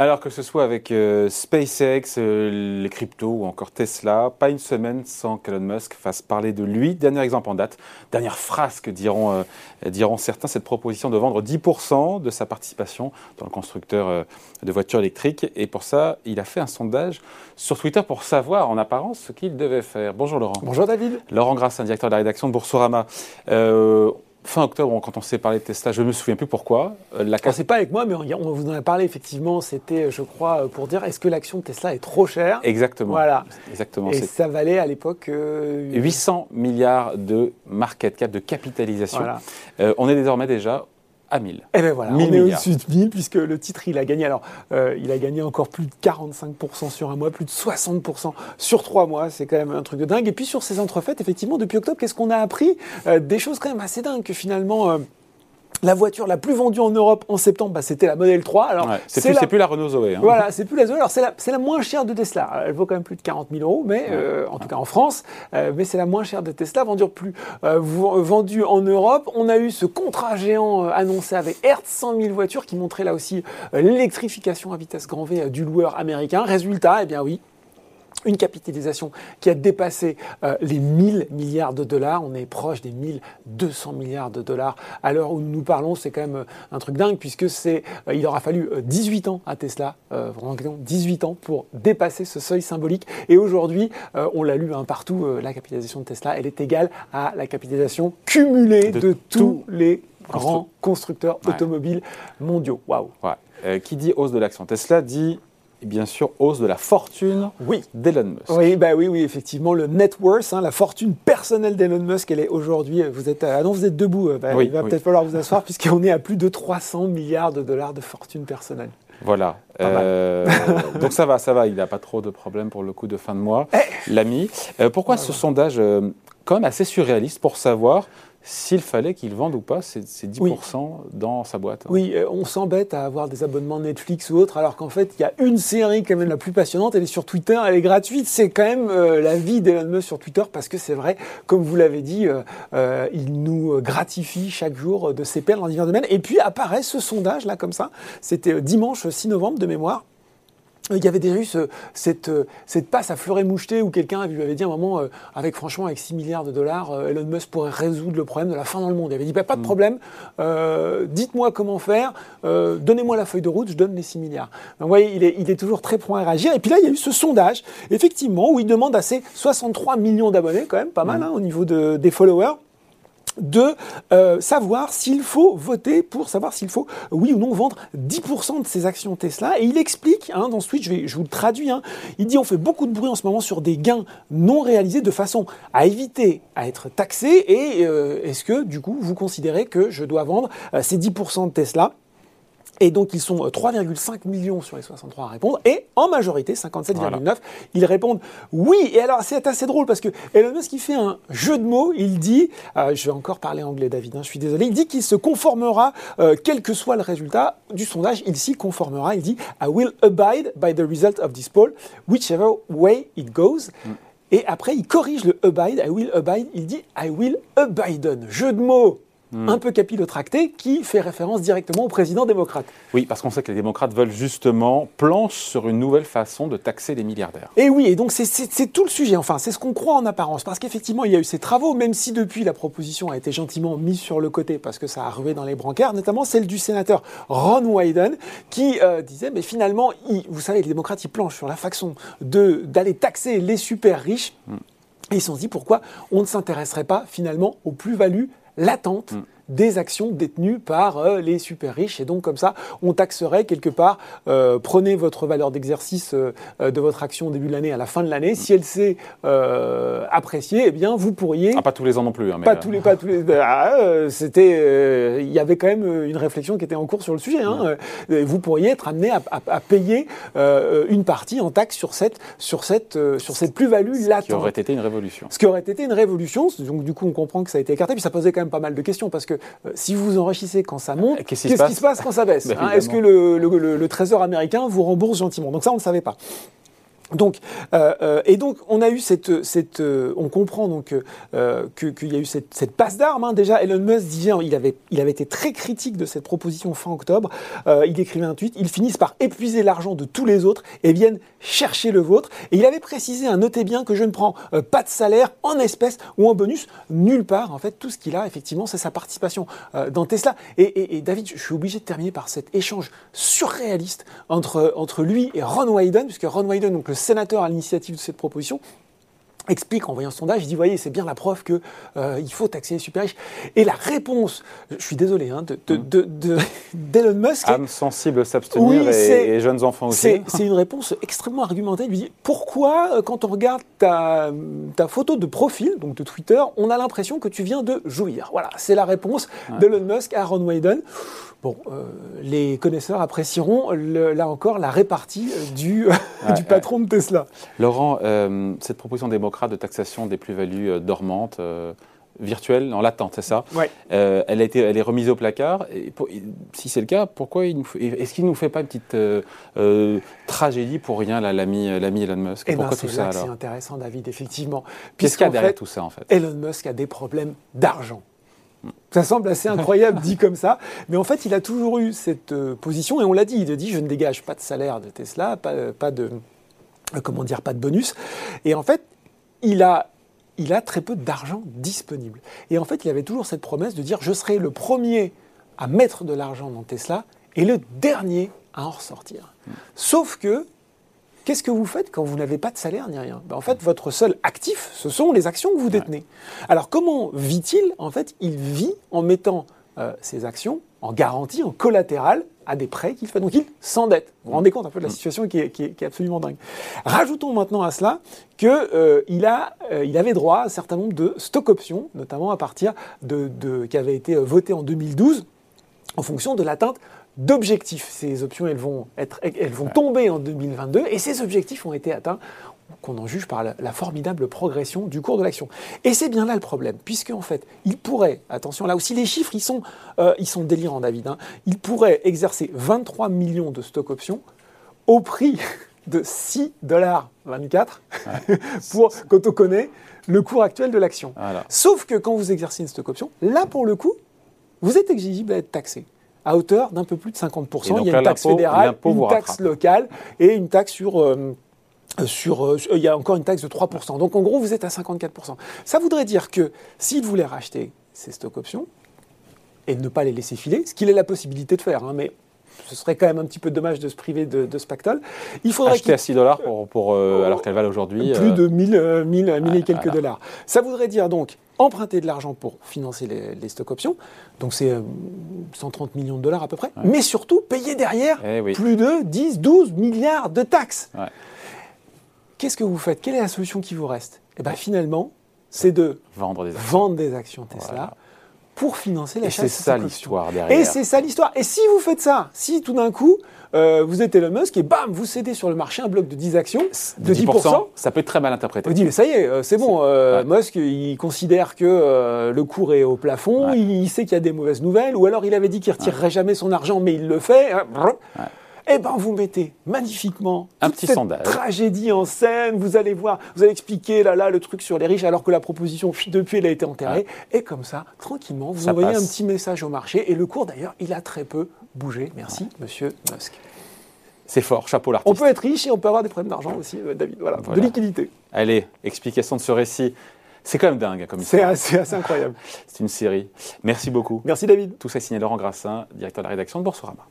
Alors que ce soit avec euh, SpaceX, euh, les cryptos ou encore Tesla, pas une semaine sans qu'Elon Musk fasse parler de lui. Dernier exemple en date, dernière frasque diront, euh, diront certains, cette proposition de vendre 10% de sa participation dans le constructeur de voitures électriques. Et pour ça, il a fait un sondage sur Twitter pour savoir en apparence ce qu'il devait faire. Bonjour Laurent. Bonjour David. Laurent Grassin, directeur de la rédaction de Boursorama fin octobre, quand on s'est parlé de Tesla, je ne me souviens plus pourquoi. Euh, la C'est pas avec moi, mais on vous en a parlé effectivement. C'était, je crois, pour dire est-ce que l'action de Tesla est trop chère? Exactement. Voilà. Exactement. Et ça valait à l'époque 800 euh, milliards de market cap, de capitalisation. Euh, on est désormais déjà à 1000. Et eh bien voilà, on est au-dessus de 1000 puisque le titre, il a gagné. Alors, euh, il a gagné encore plus de 45% sur un mois, plus de 60% sur trois mois. C'est quand même un truc de dingue. Et puis sur ces entrefaites, effectivement, depuis octobre, qu'est-ce qu'on a appris? Euh, Des choses quand même assez dingues que finalement. Euh, la voiture la plus vendue en Europe en septembre, bah, c'était la Model 3. Alors, c'est plus, plus, la Renault Zoé. Hein. Voilà, c'est plus la Zoé. Alors, c'est la, la, moins chère de Tesla. Elle vaut quand même plus de 40 000 euros, mais euh, en tout cas en France. Euh, mais c'est la moins chère de Tesla, vendue, plus, euh, vendue en Europe. On a eu ce contrat géant annoncé avec Hertz, 100 000 voitures, qui montrait là aussi l'électrification à vitesse grand V du loueur américain. Résultat, eh bien oui, une capitalisation qui a dépassé euh, les 1000 milliards de dollars. On est proche des 1200 milliards de dollars. À l'heure où nous parlons, c'est quand même euh, un truc dingue puisque c'est, euh, il aura fallu 18 ans à Tesla, vraiment 18 ans pour dépasser ce seuil symbolique. Et aujourd'hui, on l'a lu un hein, partout, la capitalisation de Tesla, elle est égale à la capitalisation cumulée de, tous les grands constructeurs automobiles mondiaux. Waouh. qui dit hausse de l'action Tesla dit et bien sûr hausse de la fortune oui. d'Elon Musk. Oui, bah oui, oui, effectivement, le net worth, hein, la fortune personnelle d'Elon Musk, elle est aujourd'hui, euh, vous êtes, ah non, vous êtes debout, euh, bah, il va peut-être falloir vous asseoir puisqu'on est à plus de 300 milliards de dollars de fortune personnelle. Voilà. Euh, donc ça va, ça va, il n'a pas trop de problèmes pour le coup de fin de mois, eh. l'ami. pourquoi ce sondage, quand même assez surréaliste pour savoir s'il fallait qu'il vende ou pas ces, 10% dans sa boîte. Oui, euh, on s'embête à avoir des abonnements Netflix ou autres, alors qu'en fait, il y a une série quand même la plus passionnante, elle est sur Twitter, elle est gratuite, c'est quand même euh, la vie d'Elon Musk sur Twitter, parce que c'est vrai, comme vous l'avez dit, euh, il nous gratifie chaque jour de ses perles en divers domaines. Et puis apparaît ce sondage, là, comme ça, c'était dimanche 6 novembre de mémoire, il y avait déjà eu cette, cette, passe à fleuret moucheté où quelqu'un lui avait dit à un moment, euh, avec franchement, avec 6 milliards de dollars, euh, Elon Musk pourrait résoudre le problème de la fin dans le monde. Il avait dit, bah, pas de mm. problème, euh, dites-moi comment faire, donnez-moi la feuille de route, je donne les 6 milliards. Donc vous voyez, il est, il est toujours très prompt à réagir. Et puis là, il y a eu ce sondage, effectivement, où il demande à ses 63 millions d'abonnés, quand même pas mal mm. hein, au niveau de, des followers, de euh, savoir s'il faut voter pour savoir s'il faut, oui ou non, vendre 10% de ses actions Tesla. Et il explique, hein, dans ce tweet, je, vous le traduis, hein, il dit on fait beaucoup de bruit en ce moment sur des gains non réalisés de façon à éviter à être taxé. Et euh, est-ce que, du coup, vous considérez que je dois vendre euh, ces 10% de Tesla et donc, ils sont 3,5 euh, millions sur les 63 à répondre. Et en majorité, 57,9, ils répondent oui. Et alors, c'est assez drôle parce que Elon Musk, il fait un jeu de mots. Il dit, euh, je vais encore parler anglais, David, hein, je suis désolé. Il dit qu'il se conformera, euh, quel que soit le résultat du sondage, il s'y conformera. Il dit, I will abide by the result of this poll, whichever way it goes. Mm. Et après, il corrige le abide, I will abide. Il dit, I will abide. Jeu de mots Un peu capillotracté, qui fait référence directement au président démocrate. Oui, parce qu'on sait que les démocrates veulent justement planche sur une nouvelle façon de taxer les milliardaires. Et oui, et donc c'est tout le sujet, enfin, c'est ce qu'on croit en apparence, parce qu'effectivement, il y a eu ces travaux, même si depuis la proposition a été gentiment mise sur le côté, parce que ça a rué dans les brancards, notamment celle du sénateur Ron Wyden, qui euh, disait, mais finalement, vous savez, les démocrates, ils planchent sur la façon d'aller taxer les super riches. Hmm. Et ils se sont dit pourquoi on ne s'intéresserait pas finalement aux plus-values latente mm. Des actions détenues par euh, les super riches. Et donc, comme ça, on taxerait quelque part, euh, prenez votre valeur d'exercice euh, de votre action au début de l'année à la fin de l'année. Si elle s'est appréciée, eh bien, vous pourriez. Ah, pas tous les ans non plus. Hein, pas, tous les, pas tous les. Ah, c'était. Il y avait quand même une réflexion qui était en cours sur le sujet. Hein. Vous pourriez être amené à, payer une partie en taxe sur cette, sur cette, sur cette plus-value latente. Ce qui aurait été une révolution. Ce qui aurait été une révolution. Donc, du coup, on comprend que ça a été écarté. Puis ça posait quand même pas mal de questions parce que euh, si vous vous enrichissez quand ça monte, qu'est-ce qui, se passe quand ça baisse bah, hein? Est-ce que le, le, Trésor américain vous rembourse gentiment? Donc ça, on ne savait pas. Donc, euh, euh, et donc, on a eu cette, cette euh, on comprend donc euh, qu'il y a eu cette, cette passe d'armes. hein. Déjà, Elon Musk disait, il avait, il avait été très critique de cette proposition fin octobre. Euh, il écrivait un tweet ils finissent par épuiser l'argent de tous les autres et viennent chercher le vôtre. Et il avait précisé, hein, notez bien que je ne prends euh, pas de salaire en espèces ou en bonus nulle part. En fait, tout ce qu'il a, effectivement, c'est sa participation dans Tesla. Et, et- et David, je suis obligé de terminer par cet échange surréaliste entre, entre lui et Ron Wyden, puisque Ron Wyden, donc le sénateur à l'initiative de cette proposition, explique en voyant ce sondage, il dit, voyez, c'est bien la preuve que euh, il faut taxer les super riches. Et la réponse, je suis désolé, hein, de, de- de- de- d'Elon Musk, est- Âme sensible s'abstenir Oui, et, et jeunes enfants aussi. c'est une réponse extrêmement argumentée. Il lui dit pourquoi, euh, quand on regarde ta, ta photo de profil, donc de Twitter, on a l'impression que tu viens de jouir? Voilà, c'est la réponse d'Elon Musk à Ron Wyden. Bon, euh, les connaisseurs apprécieront le- là encore la répartie euh, du, Ouais, du patron de Tesla. Laurent, euh, cette proposition de taxation des plus-values euh, dormantes, euh, virtuelles, en latente, c'est ça Ouais. Euh, elle, a été, elle est remise au placard. Et pour- et si c'est le cas, pourquoi est-ce qu'il ne nous fait pas une petite euh, euh, tragédie pour rien, l'ami Elon Musk Eh ben, Pourquoi c'est tout ça c'est intéressant, David, effectivement. Qu'est-ce qu'il y a derrière fait, tout ça en fait Elon Musk a des problèmes d'argent. Ça semble assez incroyable dit comme ça, mais en fait, il a toujours eu cette position et on l'a dit. Il a dit je ne dégage pas de salaire de Tesla, pas, pas de comment dire, pas de bonus. Et en fait, il a il a très peu d'argent disponible. Et en fait, il avait toujours cette promesse de dire je serai le premier à mettre de l'argent dans Tesla et le dernier à en ressortir. Sauf que Qu'est-ce que vous faites quand vous n'avez pas de salaire ni rien? Ben, En fait, votre seul actif, ce sont les actions que vous détenez. Alors, comment vit-il? En fait, il vit en mettant euh, ses actions en garantie, en collatéral, à des prêts qu'il fait. Donc, il s'endette. Vous vous rendez compte un peu de la situation qui est, qui est- qui est absolument dingue. Rajoutons maintenant à cela qu'il il a, euh, il avait droit à un certain nombre de stock options, notamment à partir de, de- qui avaient été euh, votées en 2012 en fonction de l'atteinte d'objectifs. Ces options, elles vont, être, elles vont tomber en 2022 et ces objectifs ont été atteints qu'on en juge par la, la formidable progression du cours de l'action. Et c'est bien là le problème, puisque en fait, il pourrait, attention là aussi les chiffres, ils sont, euh, ils sont délirants David, hein. il pourrait exercer 23 millions de stock options au prix de 6 dollars 24 pour, quand on connaît le cours actuel de l'action. Voilà. Sauf que quand vous exercez une stock option, là pour le coup, vous êtes exigible à être taxé à hauteur d'un peu plus de 50%. Et donc il y a une taxe fédérale, une taxe locale et une taxe sur... euh, sur, euh, il y a encore une taxe de 3%. Donc en gros, vous êtes à 54%. Ça voudrait dire que s'il voulait racheter ces stock options et ne pas les laisser filer, ce qu'il a la possibilité de faire, hein, mais ce serait quand même un petit peu dommage de se priver de, de ce pactole, il faudrait Acheter à 6 dollars pour, pour, euh, alors qu'elles valent aujourd'hui. plus euh, de 1000, euh, 1000, 1000 et quelques voilà. dollars. Ça voudrait dire donc emprunter de l'argent pour financer les, les stock options, donc c'est euh, 130 millions de dollars à peu près, mais surtout payer derrière Eh oui. plus de 10, 12 milliards de taxes. Ouais. Qu'est-ce que vous faites? Quelle est la solution qui vous reste? Eh bien finalement, c'est de Vendre des actions. vendre des actions Tesla Voilà. pour financer Et l'achat c'est de ces ça l'histoire derrière. Et c'est ça l'histoire. Et si vous faites ça, si tout d'un coup, euh, vous êtes Elon Musk et bam, vous cédez sur le marché un bloc de 10 actions, de 10%, ça peut être très mal interprété. on dit, mais ça y est, euh, c'est bon. euh, Ouais. Musk, il considère que euh, le cours est au plafond, Ouais. il, sait qu'il y a des mauvaises nouvelles, ou alors il avait dit qu'il retirerait jamais son argent, mais il le fait. hein. Eh ben, vous mettez magnifiquement Un petit cette sondage. tragédie en scène. Vous allez voir, vous allez expliquer là là le truc sur les riches, alors que la proposition depuis elle a été enterrée. Et comme ça, tranquillement, vous Ça envoyez passe. un petit message au marché. Et le cours d'ailleurs, il a très peu bougé. Merci, Monsieur Musk. C'est fort, chapeau On l'artiste. peut être riche et on peut avoir des problèmes d'argent aussi, euh, David. Voilà, Voilà. de liquidité. Allez, explication de ce récit. C'est quand même dingue comme C'est assez, assez incroyable. C'est une série. Merci beaucoup. Merci David. Tout ça signé Laurent Grassin, directeur de la rédaction de Boursorama.